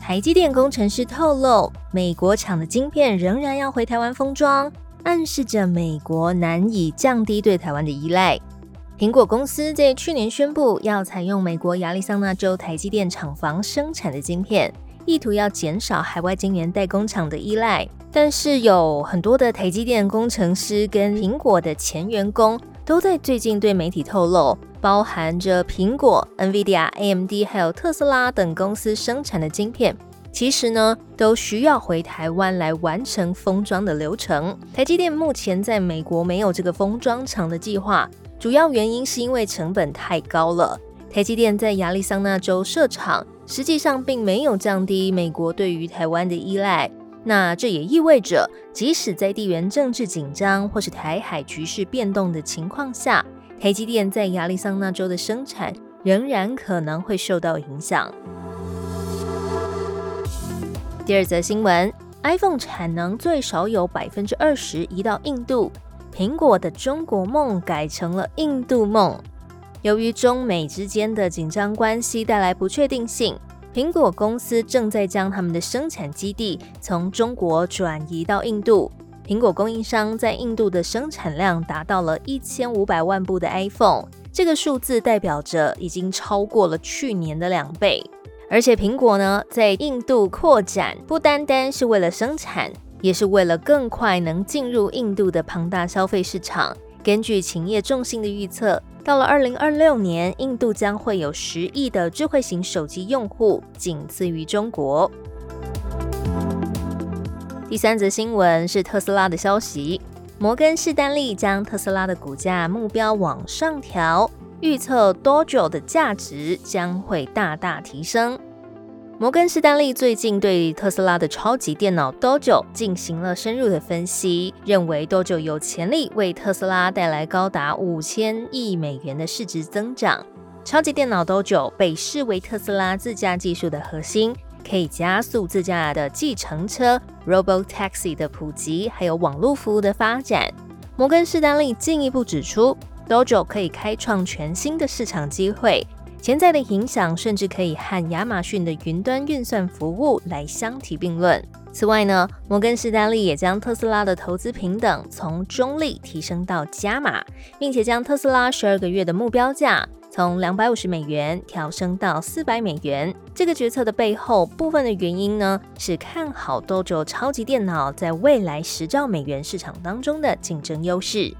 台积电工程师透露，美国厂的晶片仍然要回台湾封装。暗示着美国难以降低对台湾的依赖。苹果公司在去年宣布要采用美国亚利桑那州台积电厂房生产的晶片，意图要减少海外晶圆代工厂的依赖。但是有很多的台积电工程师跟苹果的前员工都在最近对媒体透露，包含着苹果、NVIDIA、AMD 还有特斯拉等公司生产的晶片。其实呢，都需要回台湾来完成封装的流程。台积电目前在美国没有这个封装厂的计划，主要原因是因为成本太高了。台积电在亚利桑那州设厂，实际上并没有降低美国对于台湾的依赖。那这也意味着，即使在地缘政治紧张或是台海局势变动的情况下，台积电在亚利桑那州的生产仍然可能会受到影响。第二则新闻：iPhone 产能最少有百分之二十移到印度，苹果的中国梦改成了印度梦。由于中美之间的紧张关系带来不确定性，苹果公司正在将他们的生产基地从中国转移到印度。苹果供应商在印度的生产量达到了一千五百万部的 iPhone，这个数字代表着已经超过了去年的两倍。而且苹果呢，在印度扩展不单单是为了生产，也是为了更快能进入印度的庞大消费市场。根据企业众信的预测，到了二零二六年，印度将会有十亿的智慧型手机用户，仅次于中国。第三则新闻是特斯拉的消息，摩根士丹利将特斯拉的股价目标往上调。预测 Dojo 的价值将会大大提升。摩根士丹利最近对特斯拉的超级电脑 Dojo 进行了深入的分析，认为 Dojo 有潜力为特斯拉带来高达五千亿美元的市值增长。超级电脑 Dojo 被视为特斯拉自驾技术的核心，可以加速自驾的计程车 Robo Taxi 的普及，还有网络服务的发展。摩根士丹利进一步指出。Dojo 可以开创全新的市场机会，潜在的影响甚至可以和亚马逊的云端运算服务来相提并论。此外呢，摩根士丹利也将特斯拉的投资平等从中立提升到加码，并且将特斯拉十二个月的目标价从两百五十美元调升到四百美元。这个决策的背后部分的原因呢，是看好 Dojo 超级电脑在未来十兆美元市场当中的竞争优势。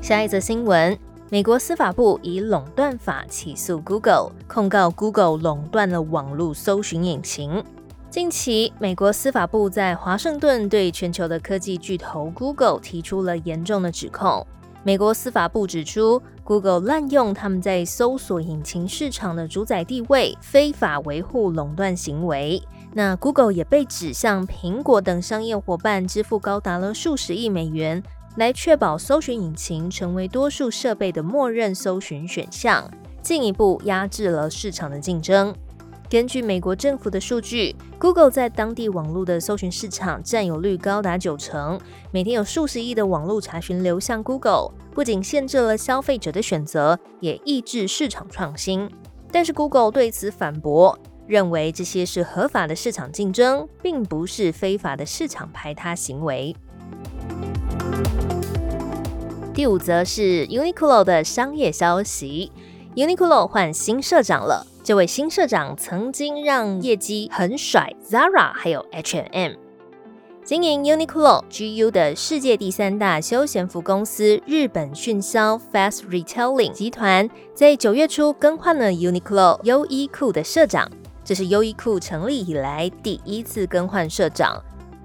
下一则新闻：美国司法部以垄断法起诉 Google，控告 Google 垄断了网络搜寻引擎。近期，美国司法部在华盛顿对全球的科技巨头 Google 提出了严重的指控。美国司法部指出，Google 滥用他们在搜索引擎市场的主宰地位，非法维护垄断行为。那 Google 也被指向苹果等商业伙伴支付高达了数十亿美元。来确保搜寻引擎成为多数设备的默认搜寻选项，进一步压制了市场的竞争。根据美国政府的数据，Google 在当地网络的搜寻市场占有率高达九成，每天有数十亿的网络查询流向 Google，不仅限制了消费者的选择，也抑制市场创新。但是 Google 对此反驳，认为这些是合法的市场竞争，并不是非法的市场排他行为。第五则是 Uniqlo 的商业消息，Uniqlo 换新社长了。这位新社长曾经让业绩很甩 Zara 还有 H&M。经营 Uniqlo GU 的世界第三大休闲服公司日本迅销 Fast Retailing 集团，在九月初更换了 Uniqlo 优衣库的社长，这是优衣库成立以来第一次更换社长。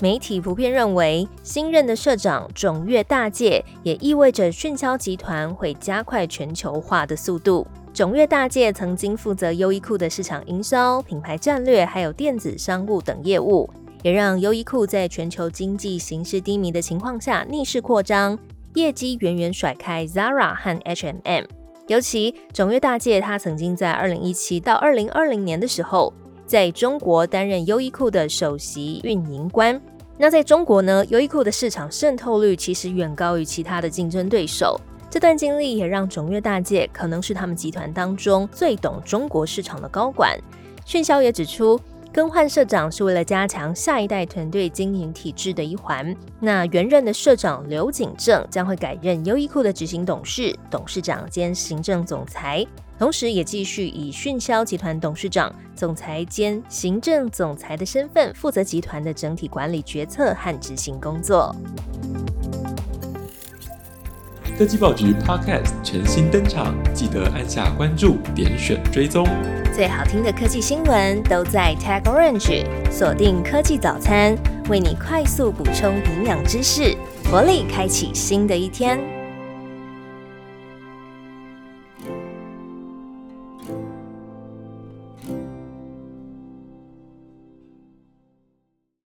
媒体普遍认为，新任的社长种越大界，也意味着迅销集团会加快全球化的速度。种越大介曾经负责优衣库的市场营销、品牌战略，还有电子商务等业务，也让优衣库在全球经济形势低迷的情况下逆势扩张，业绩远远甩开 Zara 和 H&M。尤其种越大介，他曾经在二零一七到二零二零年的时候，在中国担任优衣库的首席运营官。那在中国呢，优衣库的市场渗透率其实远高于其他的竞争对手。这段经历也让种越大介可能是他们集团当中最懂中国市场的高管。讯销也指出，更换社长是为了加强下一代团队经营体制的一环。那原任的社长刘景正将会改任优衣库的执行董事、董事长兼行政总裁，同时也继续以迅销集团董事长、总裁兼行政总裁的身份，负责集团的整体管理决策和执行工作。科技报局 Podcast 全新登场，记得按下关注，点选追踪。最好听的科技新闻都在 Tag Orange，锁定科技早餐，为你快速补充营养知识，活力开启新的一天。